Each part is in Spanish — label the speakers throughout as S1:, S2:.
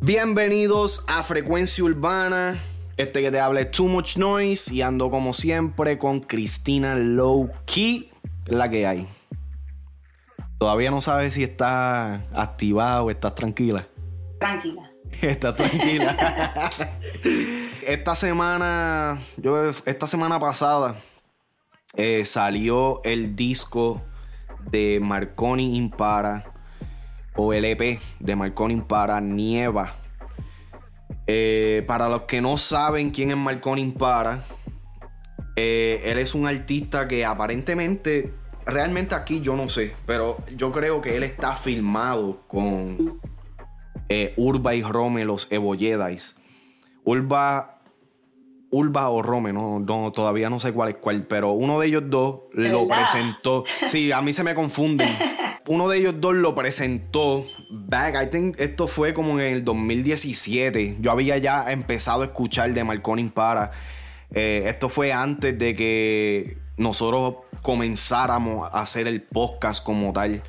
S1: Bienvenidos a Frecuencia Urbana. Este que te habla es Too Much Noise y ando como siempre con Cristina Low Key, la que hay. Todavía no sabes si estás activada o estás tranquila.
S2: Tranquila.
S1: Estás tranquila. esta semana, yo esta semana pasada eh, salió el disco de Marconi Impara o el EP de Marconi Impara Nieva. Eh, para los que no saben quién es Marconi Impara, eh, él es un artista que aparentemente, realmente aquí yo no sé, pero yo creo que él está filmado con Urba y Rome, los Urba Urba o Rome, no, todavía no sé cuál es cuál, pero uno de ellos dos lo presentó. Sí, a mí se me confunden. Uno de ellos dos lo presentó back, I think esto fue como en el 2017. Yo había ya empezado a escuchar de Marconi Para. Eh, esto fue antes de que nosotros comenzáramos a hacer el podcast como tal.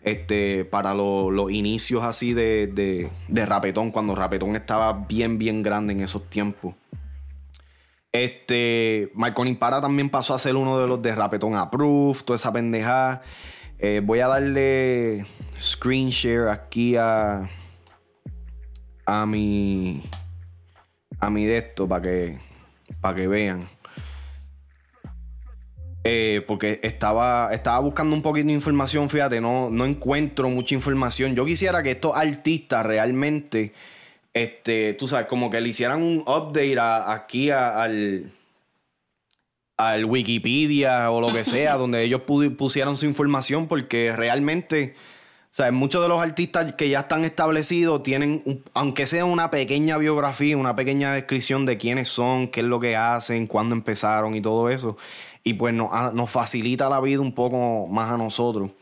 S1: Este, para los inicios así de, de, de Rapetón, cuando Rapetón estaba bien, bien grande en esos tiempos. Este, Marconi Impara también pasó a ser uno de los de Rapetón Approved, toda esa pendejada. Eh, voy a darle screen share aquí a, a mi a mi de esto para que para que vean. Eh, porque estaba, estaba buscando un poquito de información, fíjate, no, no encuentro mucha información. Yo quisiera que estos artistas realmente este, tú sabes, como que le hicieran un update aquí al, al Wikipedia o lo que sea, donde ellos pusieran su información, porque realmente, o muchos de los artistas que ya están establecidos tienen, aunque sea una pequeña biografía, una pequeña descripción de quiénes son, qué es lo que hacen, cuándo empezaron y todo eso. Y pues nos, nos facilita la vida un poco más a nosotros.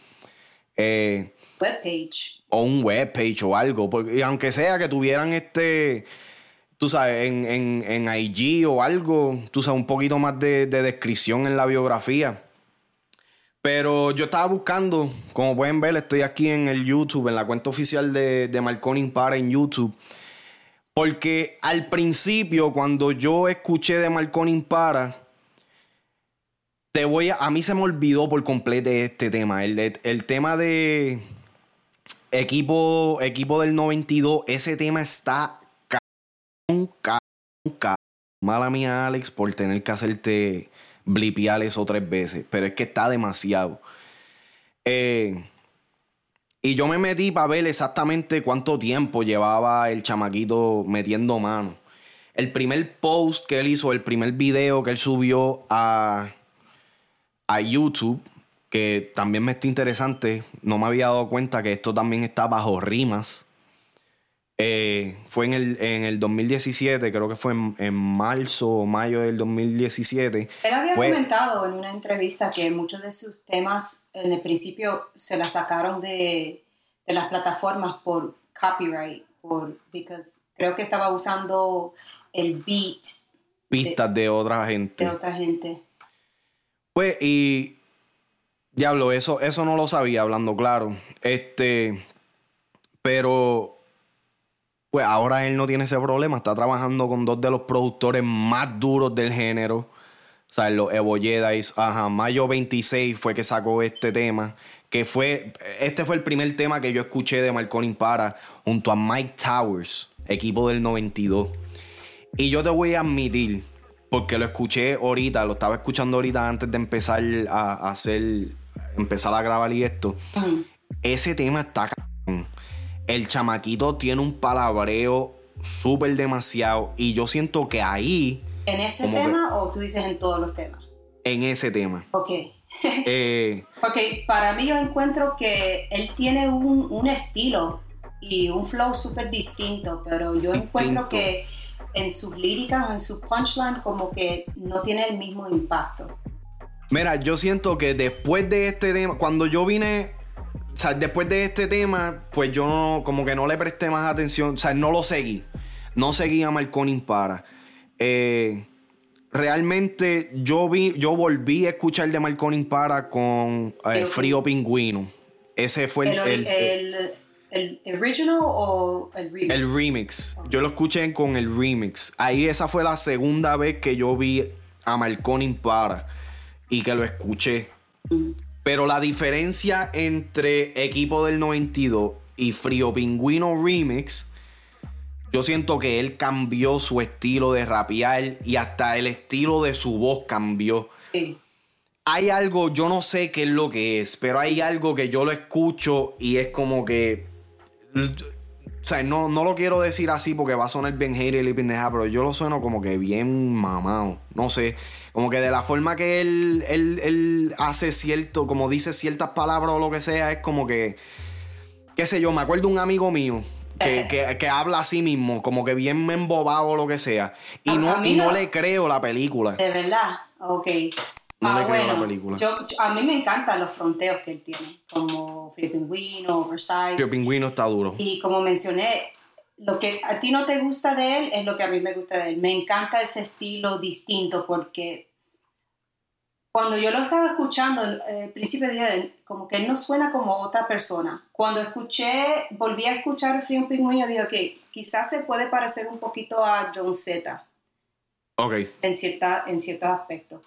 S2: Eh, Webpage
S1: o un webpage o algo. Porque aunque sea que tuvieran este, tú sabes, en, en, IG o algo, tú sabes, un poquito más de, descripción en la biografía. Pero yo estaba buscando, como pueden ver, estoy aquí en el YouTube, en la cuenta oficial de, de Marconi Para en YouTube. Porque al principio, cuando yo escuché de Marconi Para, te voy a, a mí se me olvidó por completo este tema. El, el tema de, Equipo, equipo del 92, ese tema está Mala mía, Alex, por tener que hacerte blipear eso tres veces. Pero es que está demasiado. Eh, y yo me metí para ver exactamente cuánto tiempo llevaba el chamaquito metiendo mano. El primer post que él hizo, el primer video que él subió a, a YouTube, que también me está interesante. No me había dado cuenta que esto también está bajo rimas. Eh, fue en el, en el 2017, creo que fue en, marzo o mayo del 2017.
S2: Él había comentado en una entrevista que muchos de sus temas en el principio se las sacaron de, de las plataformas por copyright, por, because creo que estaba usando el beat.
S1: Pistas de, de otra gente.
S2: De otra gente.
S1: Pues, y Diablo, eso, eso no lo sabía, hablando claro. Este, pero, pues ahora él no tiene ese problema. Está trabajando con dos de los productores más duros del género. O sea, los Evo Jedi. Ajá, mayo 26 fue que sacó este tema. Que fue, este fue el primer tema que yo escuché de Marconi Para junto a Mike Towers, equipo del 92. Y yo te voy a admitir, porque lo escuché ahorita, lo estaba escuchando ahorita antes de empezar a hacer empezar a grabar y esto, ese tema está El chamaquito tiene un palabreo súper demasiado y yo siento que ahí...
S2: ¿En ese tema o tú dices en todos los temas?
S1: En ese tema.
S2: Ok. eh, Porque para mí yo encuentro que él tiene un, un estilo y un flow súper distinto, pero yo encuentro que en sus líricas, en su punchline, como que no tiene el mismo impacto.
S1: Mira, yo siento que después de este tema, cuando yo vine, o sea, después de este tema, pues yo no, como que no le presté más atención, o sea, no lo seguí. No seguí a Marconi para. Eh, realmente yo vi, yo volví a escuchar de Marconi para con eh, Frío Pingüino. Ese fue
S2: el, el, el, original o el remix?
S1: El remix. Yo lo escuché con el remix. Ahí esa fue la segunda vez que yo vi a Marconi para y que lo escuché. Mm. Pero la diferencia entre Equipo del 92 y Frío Pingüino Remix, yo siento que él cambió su estilo de rapear y hasta el estilo de su voz cambió. Sí. Hay algo, yo no sé qué es lo que es, pero hay algo que yo lo escucho y es como que. O sea, no, no lo quiero decir así porque va a sonar bien hater y pendeja, pero yo lo sueno como que bien mamado. No sé. Como que de la forma que él, él, hace cierto, como dice ciertas palabras o lo que sea, es como que, qué sé yo, me acuerdo de un amigo mío que, que, habla así mismo, como que bien embobado o lo que sea. Y, no, y no, le creo la película.
S2: De verdad, ok. No le creo la película. Yo, a mí me encantan los fronteos que él tiene, como Frío Pingüino, Oversize.
S1: Frío Pingüino está duro.
S2: Y como mencioné, lo que a ti no te gusta de él es lo que a mí me gusta de él. Me encanta ese estilo distinto porque cuando yo lo estaba escuchando, al principio dije, como que él no suena como otra persona. Cuando escuché, volví a escuchar Frío Pingüino, dije, ok, quizás se puede parecer un poquito a John Z.
S1: Ok.
S2: En, cierta, en ciertos aspectos.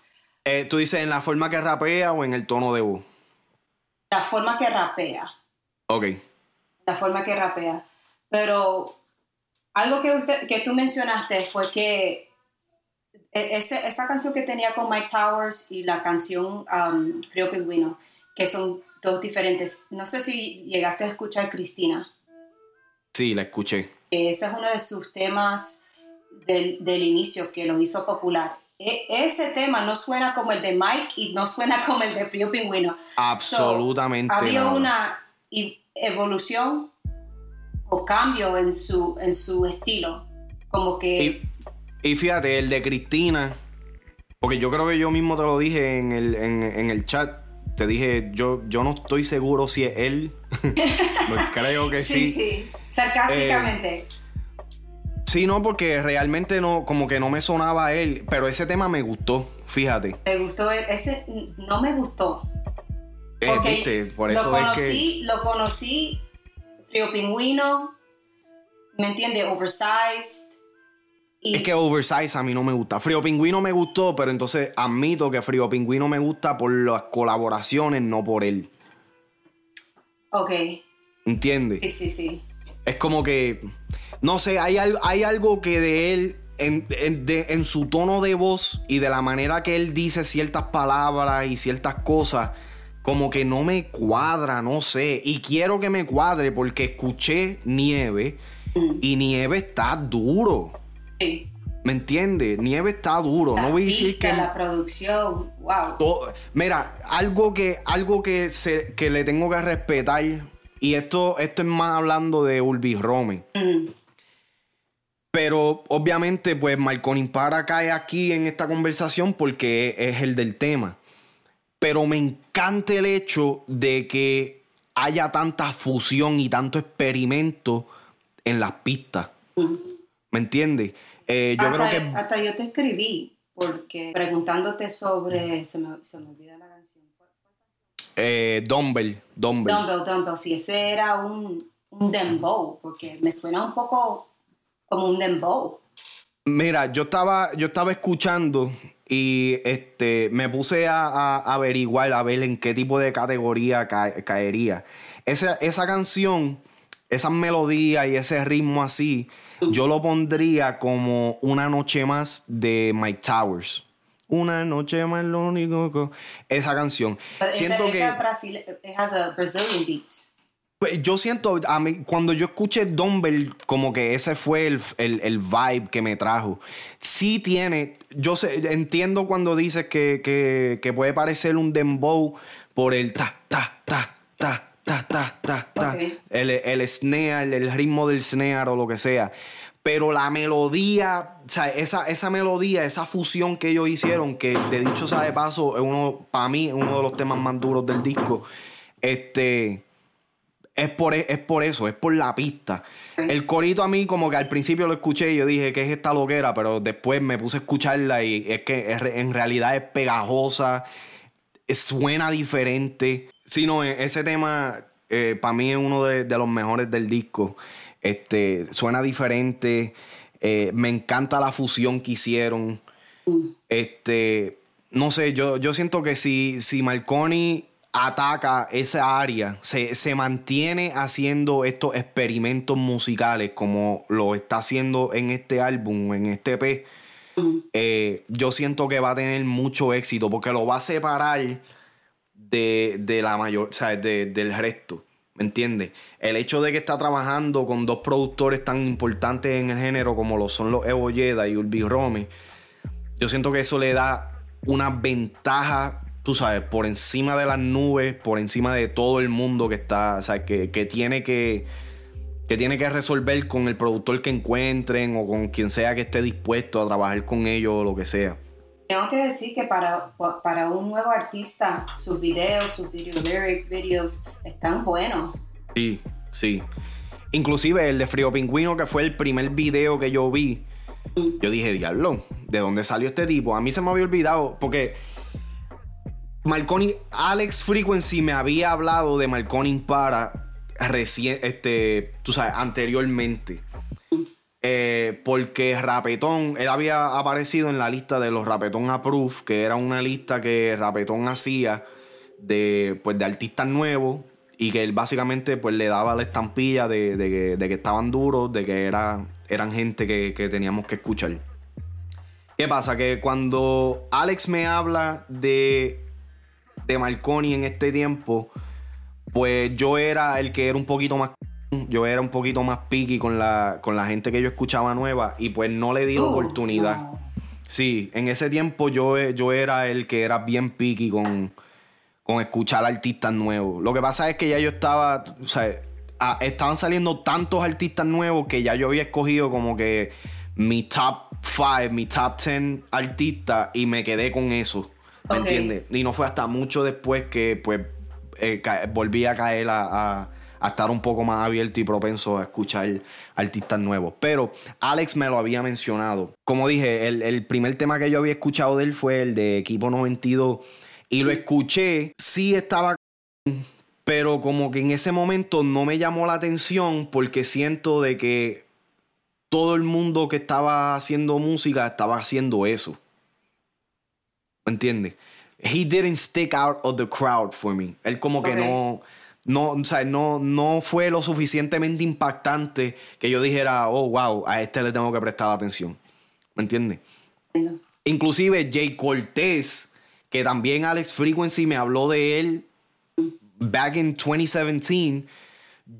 S1: Eh, ¿Tú dices en la forma que rapea o en el tono de voz?
S2: La forma que rapea.
S1: Ok.
S2: La forma que rapea. Pero algo que, usted, que tú mencionaste fue que e, esa canción que tenía con Mike Towers y la canción um, Frío Pingüino, que son dos diferentes. No sé si llegaste a escuchar Cristina.
S1: Sí, la escuché.
S2: Ese es uno de sus temas del, inicio que lo hizo popular. E, ese tema no suena como el de Mike y no suena como el de Frío Pingüino.
S1: Absolutamente.
S2: había una evolución o cambio en su, en su estilo. Como que...
S1: Y, fíjate, el de Cristina, porque yo creo que yo mismo te lo dije en el, en, el chat. Te dije, yo, yo no estoy seguro si es él. Pues creo que sí.
S2: Sí, sí. Sarcásticamente. Eh,
S1: sí, no, porque realmente no, como que no me sonaba a él. Pero ese tema me gustó, fíjate.
S2: Me gustó, ese no me gustó.
S1: Eh, viste, por eso
S2: lo conocí, Lo conocí Frío Pingüino, ¿me entiende? Oversized.
S1: Es que Oversized a mí no me gusta. Frío Pingüino me gustó, pero entonces admito que Frío Pingüino me gusta por las colaboraciones, no por él.
S2: Ok.
S1: ¿Entiendes?
S2: Sí, sí, sí.
S1: Es como que, no sé, hay, hay algo que de él, en, en su tono de voz y de la manera que él dice ciertas palabras y ciertas cosas, como que no me cuadra, no sé. Y quiero que me cuadre porque escuché Nieve y Nieve está duro.
S2: Sí.
S1: ¿Me entiendes? Nieve está duro. no voy a decir que.
S2: La producción, wow.
S1: mira, algo que, algo que, se, que le tengo que respetar. Y esto, esto es más hablando de Ulbi Rome. Pero obviamente, pues Marconi Impara cae aquí en esta conversación porque es el del tema pero me encanta el hecho de que haya tanta fusión y tanto experimento en las pistas. ¿Me entiendes?
S2: Eh, yo hasta, creo que... hasta yo te escribí, porque preguntándote sobre... Se me, se me olvida la canción.
S1: Eh, Dumbbell, Dumbbell.
S2: Dumbbell, Dumbbell, sí, ese era un, un dembow, porque me suena un poco como un dembow.
S1: Mira, yo estaba, yo estaba escuchando y este, me puse a, averiguar, a ver en qué tipo de categoría caería. Esa, esa canción, esa melodía y ese ritmo así, yo lo pondría como una noche más de Mike Towers. Una noche más, lo único Esa canción.
S2: Siento que. Brasil, has a Brazilian beat.
S1: Pues, yo siento, a mí, cuando yo escuché Dumbbell, como que ese fue el, el, vibe que me trajo. Sí tiene, yo sé, entiendo cuando dices que, que, que puede parecer un dembow por el ta, ta, ta, ta, ta, ta, ta, ta. El, el snare, el, ritmo del snare o lo que sea. Pero la melodía, o sea, esa, esa melodía, esa fusión que ellos hicieron, que de dicho sea de paso, es uno, para mí, uno de los temas más duros del disco. Este es por, e, es por eso, es por la pista. El corito a mí como que al principio lo escuché y yo dije que es esta loquera, pero después me puse a escucharla y es que en realidad es pegajosa, suena diferente. Si no, e, ese tema eh, para mí es uno de, los mejores del disco. Este, suena diferente. Eh, me encanta la fusión que hicieron. Este, no sé, yo, yo siento que si, si Marconi ataca esa área, se, mantiene haciendo estos experimentos musicales como lo está haciendo en este álbum, en este EP, eh, yo siento que va a tener mucho éxito porque lo va a separar de, la mayor, o sea, del resto. ¿Me entiendes? El hecho de que está trabajando con dos productores tan importantes en el género como lo son los Evo Yeda y Urbi Rome, yo siento que eso le da una ventaja tú sabes, por encima de las nubes, por encima de todo el mundo que está, o sea, que, tiene que, que tiene que resolver con el productor que encuentren o con quien sea que esté dispuesto a trabajar con ellos o lo que sea.
S2: Tengo que decir que para, para un nuevo artista, sus videos, sus video lyric videos están buenos.
S1: Sí, sí. Inclusive el de Frío Pingüino, que fue el primer video que yo vi, mm. yo dije, diablo, ¿de dónde salió este tipo? A mí se me había olvidado, porque Marconi, Alex Frequency me había hablado de Marconi para recién, este, tú sabes, anteriormente. Eh, porque Rapetón, él había aparecido en la lista de los Rapetón Approved, que era una lista que Rapetón hacía de, pues, de artistas nuevos y que él básicamente pues, le daba la estampilla de, que, estaban duros, de que era, eran gente que, que teníamos que escuchar. ¿Qué pasa? Que cuando Alex me habla de de Marconi en este tiempo, pues yo era el que era un poquito más yo era un poquito más picky con la, con la gente que yo escuchaba nueva y pues no le di la oportunidad. Sí, en ese tiempo yo, yo era el que era bien picky con, con escuchar artistas nuevos. Lo que pasa es que ya yo estaba, o sea, estaban saliendo tantos artistas nuevos que ya yo había escogido como que mi top 5, mi top 10 artistas y me quedé con eso. ¿Me entiendes? Y no fue hasta mucho después que pues eh, volví a caer a, estar un poco más abierto y propenso a escuchar artistas nuevos. Pero Alex me lo había mencionado. Como dije, el, primer tema que yo había escuchado de él fue el de Equipo 92. Y lo escuché, sí estaba... Pero como que en ese momento no me llamó la atención porque siento de que todo el mundo que estaba haciendo música estaba haciendo eso. ¿Me entiendes? He didn't stick out of the crowd for me. Él como que no, no, o sea, no, no fue lo suficientemente impactante que yo dijera, oh, wow, a este le tengo que prestar atención. ¿Me entiendes? Inclusive Jay Cortez, que también Alex Frequency me habló de él back in 2017,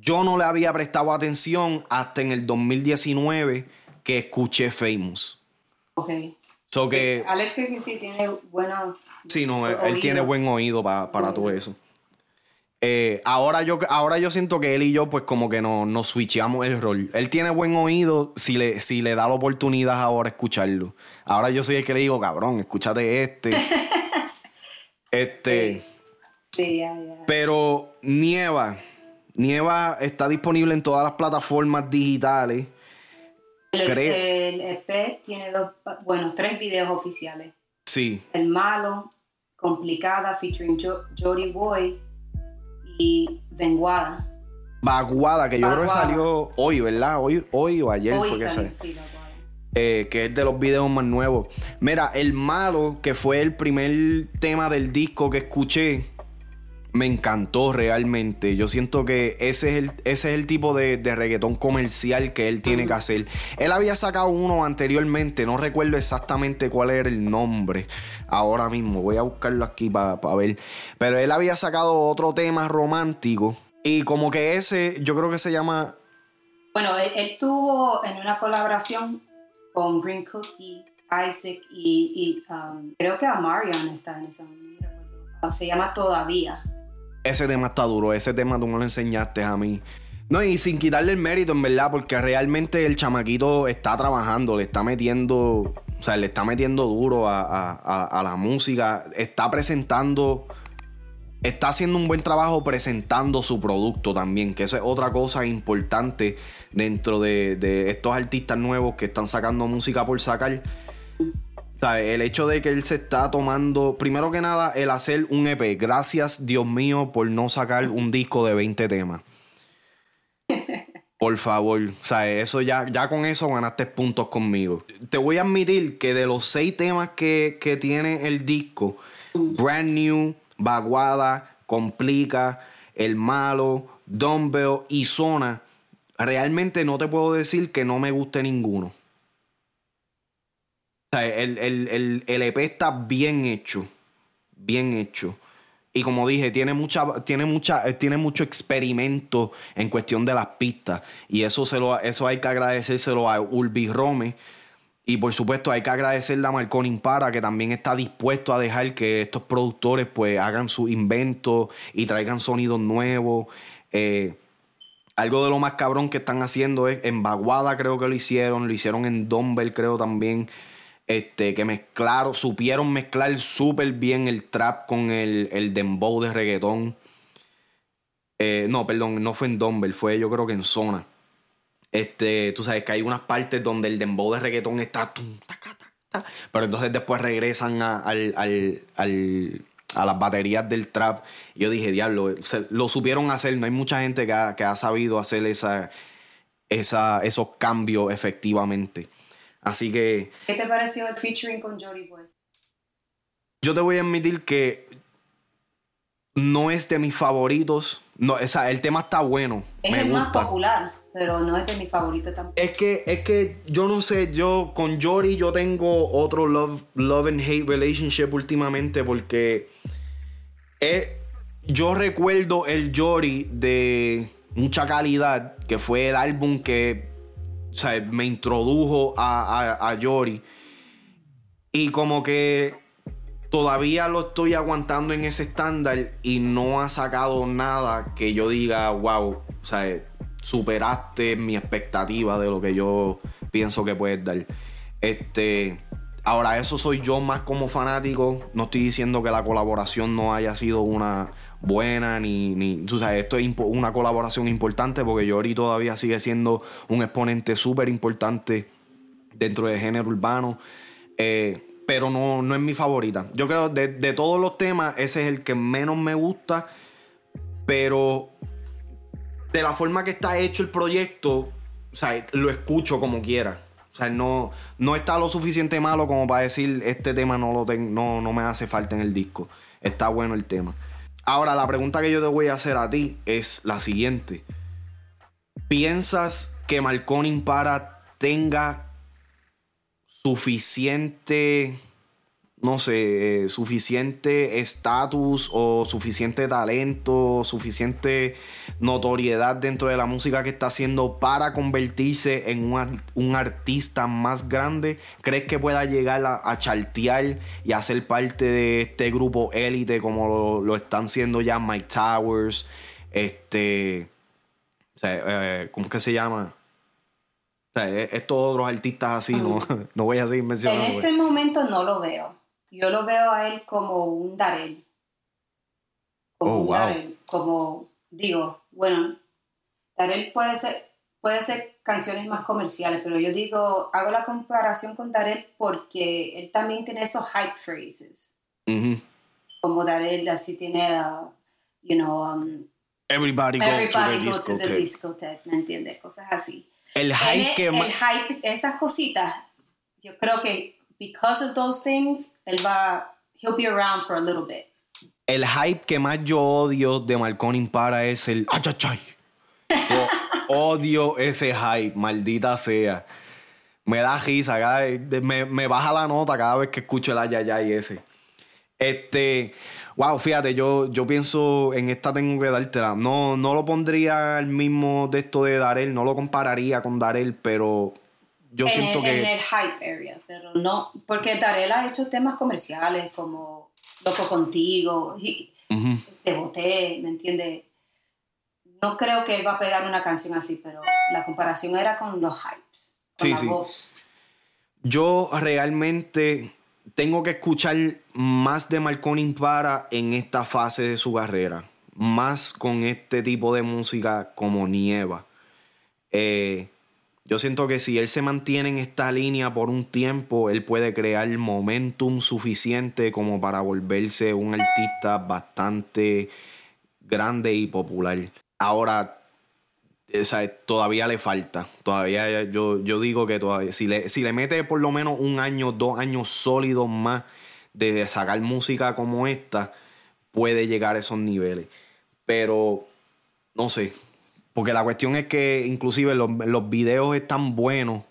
S1: yo no le había prestado atención hasta en el 2019 que escuché Famous.
S2: Que, Alex sí tiene buena.
S1: Sí, no, él, tiene buen oído para todo eso. Eh, ahora, yo, ahora yo siento que él y yo, pues, como que nos, nos switchamos el rol. Él tiene buen oído si le, si le da la oportunidad ahora escucharlo. Ahora yo soy el que le digo, cabrón, escúchate este. este.
S2: Sí, ya, ya.
S1: Pero Nieva. Nieva está disponible en todas las plataformas digitales.
S2: El, EP tiene dos, bueno, tres videos oficiales.
S1: Sí.
S2: El malo, Complicada, featuring Jody Boy y Venguada.
S1: Vaguada, que yo creo que salió hoy, ¿verdad? Hoy, hoy o ayer fue que salió. Eh, que es de los videos más nuevos. Mira, el malo, que fue el primer tema del disco que escuché, me encantó realmente. Yo siento que ese es el, ese es el tipo de, reggaetón comercial que él tiene que hacer. Él había sacado uno anteriormente, no recuerdo exactamente cuál era el nombre ahora mismo. Voy a buscarlo aquí para ver. Pero él había sacado otro tema romántico. Y como que ese, yo creo que se llama.
S2: Bueno, él, tuvo en una colaboración con Green Cookie, Isaac y, um, creo que a Marion está en esa. Se llama Todavía
S1: ese tema está duro, ese tema tú me lo enseñaste a mí. No, y sin quitarle el mérito, en verdad, porque realmente el chamaquito está trabajando, le está metiendo, o sea, le está metiendo duro a, la música, está presentando, está haciendo un buen trabajo presentando su producto también, que eso es otra cosa importante dentro de, de estos artistas nuevos que están sacando música por sacar El hecho de que él se está tomando, primero que nada, el hacer un EP. Gracias, Dios mío, por no sacar un disco de 20 temas. Por favor, o eso ya, ya con eso ganaste puntos conmigo. Te voy a admitir que de los seis temas que, que tiene el disco, Brand New, Vaguada, Complica, El Malo, Dumbbell y Zona, realmente no te puedo decir que no me guste ninguno. O sea, el, el, el EP está bien hecho. Bien hecho. Y como dije, tiene mucha, tiene mucha, eh, tiene mucho experimento en cuestión de las pistas. Y eso se lo, eso hay que agradecérselo a Ulbi Rome. Y por supuesto hay que agradecerle a Marconi Impara, que también está dispuesto a dejar que estos productores pues hagan su invento y traigan sonidos nuevos. Eh, algo de lo más cabrón que están haciendo es en Baguada creo que lo hicieron, lo hicieron en Dumbbell creo también este, que mezclaron, supieron mezclar súper bien el trap con el, el dembow de reggaetón. Eh, no, perdón, no fue en Dumble, fue yo creo que en Zona. Este, tú sabes que hay unas partes donde el dembow de reggaetón está. pero entonces después regresan a, al, al, a las baterías del trap. Yo dije, diablo, lo supieron hacer. No hay mucha gente que ha, que ha sabido hacer esa, esa, esos cambios efectivamente. Así que.
S2: ¿Qué te pareció el featuring con Jory Boy?
S1: Yo te voy a admitir que no es de mis favoritos. No, o sea, el tema está bueno.
S2: Es el más popular, pero no es de mis favoritos tampoco.
S1: Es que, es que yo no sé, yo con Jory yo tengo otro love, love and hate relationship últimamente porque yo recuerdo el Jory de mucha calidad, que fue el álbum que o sea, me introdujo a, a, Yori. Y como que todavía lo estoy aguantando en ese estándar y no ha sacado nada que yo diga, wow, o sea, superaste mi expectativa de lo que yo pienso que puedes dar. Este, ahora eso soy yo más como fanático. No estoy diciendo que la colaboración no haya sido una buena, ni, ni tú sabes, esto es una colaboración importante porque Yori todavía sigue siendo un exponente súper importante dentro del género urbano. Eh, pero no, no es mi favorita. Yo creo de, de todos los temas, ese es el que menos me gusta. Pero de la forma que está hecho el proyecto, o sea, lo escucho como quiera. O sea, no, no está lo suficiente malo como para decir este tema no, lo no, no me hace falta en el disco. Está bueno el tema. Ahora, la pregunta que yo te voy a hacer a ti es la siguiente. ¿Piensas que Marconi Impara tenga suficiente no sé, eh, suficiente estatus o suficiente talento, suficiente notoriedad dentro de la música que está haciendo para convertirse en un, artista más grande? ¿Crees que pueda llegar a, a, chartear y a ser parte de este grupo élite como lo, están siendo ya Mike Towers? Este. Eh, ¿Cómo es que se llama? O sea, estos otros artistas así, no, no voy a seguir mencionando.
S2: En este momento no lo veo yo lo veo a él como un Darel. Como
S1: oh,
S2: un Darel. Como, digo, bueno, Darel puede ser, puede ser canciones más comerciales, pero yo digo, hago la comparación con Darel porque él también tiene esos hype phrases. Como Darel así tiene, uh, you know, um,
S1: Everybody go
S2: everybody to, the, go to the discotheque, ¿me entiendes? Cosas así.
S1: El hype que
S2: El hype, esas cositas, yo creo que because of those things, él va, he'll be around for a little bit.
S1: El hype que más yo odio de Marconi Impara es el achachay. Yo odio ese hype, maldita sea. Me da risa, me, me, baja la nota cada vez que escucho el ayayay ese. Este, wow, fíjate, yo, yo pienso en esta tengo que dártela. No, no lo pondría al mismo de esto de Darel, no lo compararía con Darel, pero yo siento que...
S2: En el hype area, pero no, porque Darel ha hecho temas comerciales como Loco Contigo, y Te Boté, ¿me entiendes? No creo que él va a pegar una canción así, pero la comparación era con los hypes, con la voz.
S1: Yo realmente tengo que escuchar más de Marconi para en esta fase de su carrera. Más con este tipo de música como Nieva. Eh, yo siento que si él se mantiene en esta línea por un tiempo, él puede crear momentum suficiente como para volverse un artista bastante grande y popular. Ahora, todavía le falta. Todavía yo, yo digo que todavía, si le, si le mete por lo menos un año, dos años sólidos más de sacar música como esta, puede llegar a esos niveles. Pero, no sé. Porque la cuestión es que inclusive los, los videos están buenos.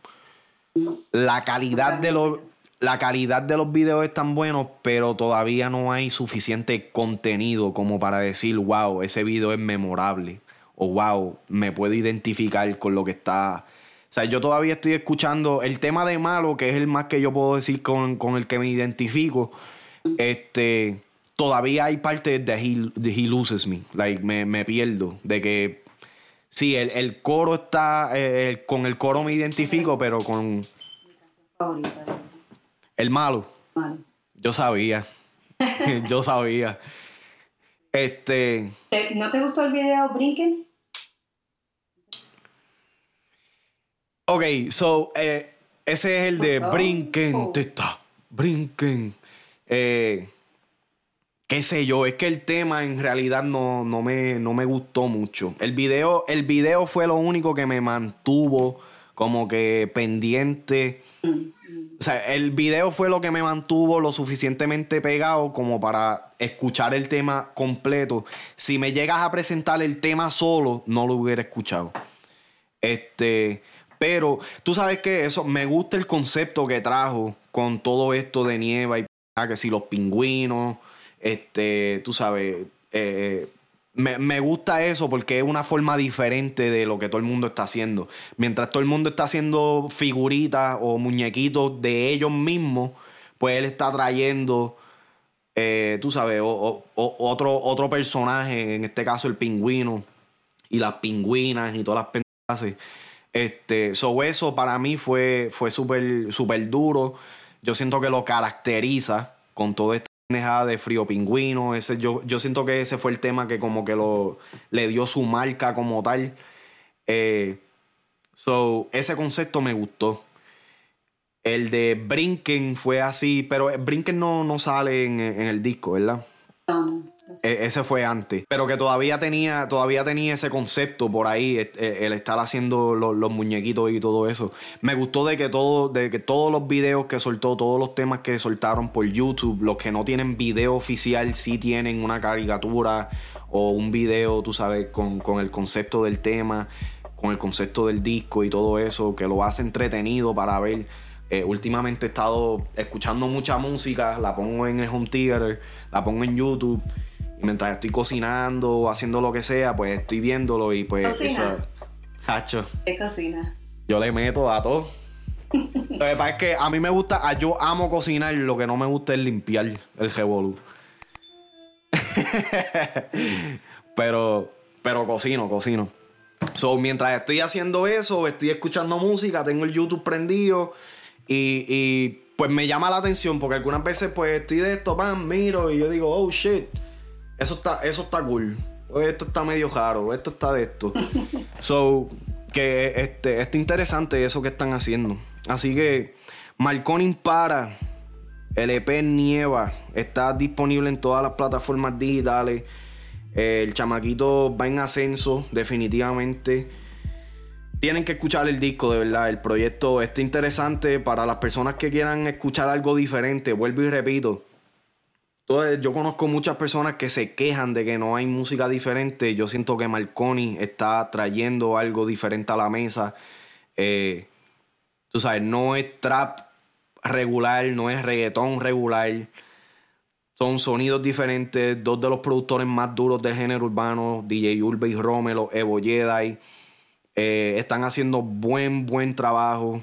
S1: La calidad de los la calidad de los videos es tan buenos, pero todavía no hay suficiente contenido como para decir, wow, ese video es memorable. O wow, me puedo identificar con lo que está. O sea, yo todavía estoy escuchando el tema de malo, que es el más que yo puedo decir con, el que me identifico. Este. Todavía hay partes de He, Loses Me. Like, me, pierdo. De que. Sí, el, coro está. Eh, con el coro me identifico, pero con. El malo. Yo sabía. Yo sabía. Este.
S2: ¿No te gustó el video Brinken?
S1: Ok, so, eh, ese es el de Brinken, teta, Brinken. Eh, qué sé yo, es que el tema en realidad no, no, me, no me gustó mucho. El video, el video fue lo único que me mantuvo como que pendiente. O sea, el video fue lo que me mantuvo lo suficientemente pegado como para escuchar el tema completo. Si me llegas a presentar el tema solo, no lo hubiera escuchado. Este, pero tú sabes que eso, me gusta el concepto que trajo con todo esto de nieve y que si los pingüinos, este, tú sabes, eh, me, gusta eso porque es una forma diferente de lo que todo el mundo está haciendo. Mientras todo el mundo está haciendo figuritas o muñequitos de ellos mismos, pues él está trayendo, eh, tú sabes, otro, otro personaje, en este caso el pingüino y las pingüinas y todas las pendejas. Este, so eso para mí fue, fue súper super duro. Yo siento que lo caracteriza con todo de Frío Pingüino. Ese, yo, yo siento que ese fue el tema que como que lo, le dio su marca como tal. Eh, so, ese concepto me gustó. El de Brinken fue así, pero Brinken no, no sale en, el disco, ¿verdad? No. E, ese fue antes. Pero que todavía tenía, todavía tenía ese concepto por ahí, e, el estar haciendo los, muñequitos y todo eso. Me gustó de que todo, de que todos los videos que soltó, todos los temas que soltaron por YouTube, los que no tienen video oficial, sí tienen una caricatura o un video, tú sabes, con, con el concepto del tema, con el concepto del disco y todo eso, que lo hace entretenido para ver. Eh, últimamente he estado escuchando mucha música, la pongo en el home theater, la pongo en YouTube mientras estoy cocinando o haciendo lo que sea, pues estoy viéndolo y pues
S2: eso. Hacho. ¿Qué cocina?
S1: Yo le meto a todo. lo que pasa es que a mí me gusta, ah, yo amo cocinar, lo que no me gusta es limpiar el revolú. pero, pero cocino, cocino. So, mientras estoy haciendo eso, estoy escuchando música, tengo el YouTube prendido y, y pues me llama la atención porque algunas veces pues estoy de esto, pan, miro y yo digo, oh shit eso está, eso está cool. Esto está medio raro, esto está de esto. so, que este, está interesante eso que están haciendo. Así que, Marconi para. El EP Nieva está disponible en todas las plataformas digitales. El chamaquito va en ascenso, definitivamente. Tienen que escuchar el disco, de verdad. El proyecto está interesante para las personas que quieran escuchar algo diferente. Vuelvo y repito yo conozco muchas personas que se quejan de que no hay música diferente. Yo siento que Marconi está trayendo algo diferente a la mesa. Eh, tú sabes, no es trap regular, no es reggaetón regular. Son sonidos diferentes. Dos de los productores más duros del género urbano, DJ Urbe y Romelo, Evo Jedi, eh, están haciendo buen, buen trabajo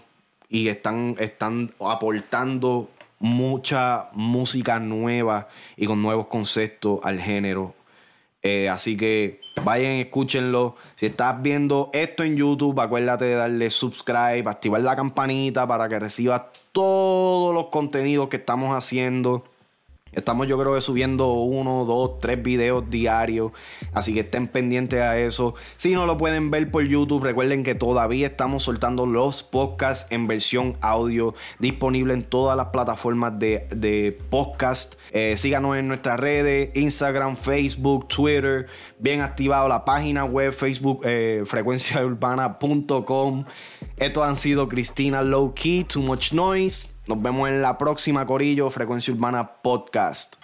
S1: y están, están aportando mucha música nueva y con nuevos conceptos al género. Eh, así que vayan, escúchenlo. Si estás viendo esto en YouTube, acuérdate de darle subscribe, activar la campanita para que recibas todos los contenidos que estamos haciendo. Estamos yo creo que subiendo uno, dos, tres videos diarios. Así que estén pendientes a eso. Si no lo pueden ver por YouTube, recuerden que todavía estamos soltando los podcasts en versión audio. Disponible en todas las plataformas de, podcast. Eh, síganos en nuestras redes, Instagram, Facebook, Twitter. Bien activado la página web, Facebook, eh, frecuenciaurbana.com. Estos han sido Cristina Low Key, Too Much Noise. Nos vemos en la próxima Corillo, Frecuencia Urbana Podcast.